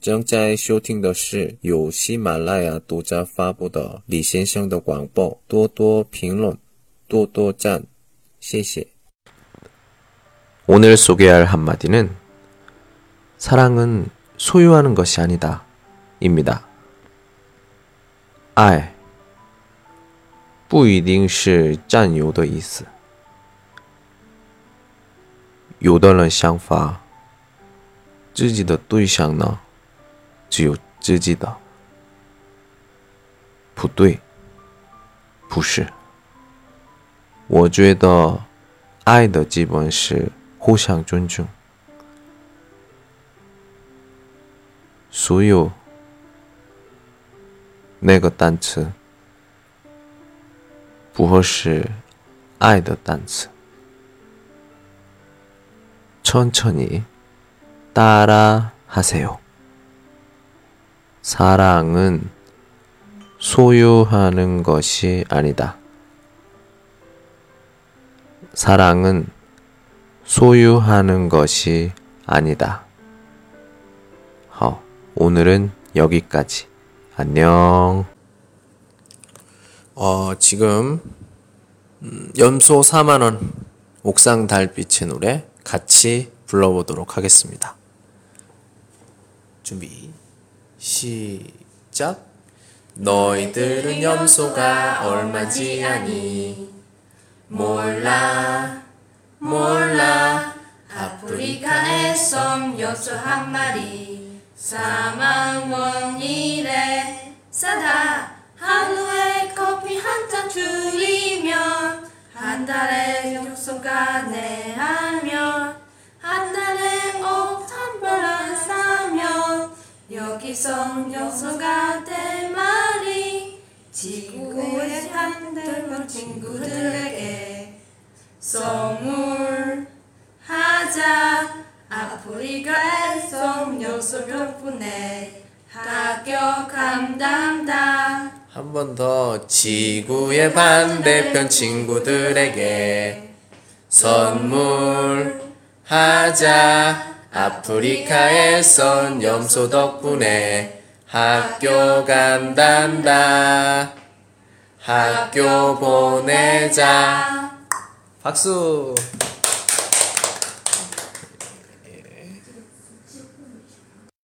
正在收听的是由喜马拉雅独家发布的李先生的广播，多多评论，多多赞，谢谢。 오늘 소개할 한마디는 사랑은 소유하는 것이 아니다. 입니다. 爱不一定是占有的意思。有的人想法， 自己的对象呢，只有自己的，不对，不是。我觉得，爱的基本是互相尊重。所有那个单词不合适爱的单词。 천천히 따라 하세요. 사랑은 소유하는 것이 아니다. 사랑은 소유하는 것이 아니다. 好, 오늘은 여기까지. 안녕. 어, 지금 음, 연소 4만 원 옥상 달빛의 노래 같이 불러보도록 하겠습니다. 준비. 시작. 너희들은 염소가 얼마지 아니? 몰라 몰라. 아프리카의 섬 여수 한 마리. 사만 원이래. 싸다. 하루에 커피 한 잔 줄이면 한 달에 염소가 내하면 여기서 염소가 될 말이 지구의 한들번 친구들에게 선물하자. 아프리카에서 염소 덕분에 합격 감당다. 한 번 더 지구의 반대편 친구들에게 선물하자 아프리카에선 염소 덕분에 학교 간단다. 학교 보내자. 박수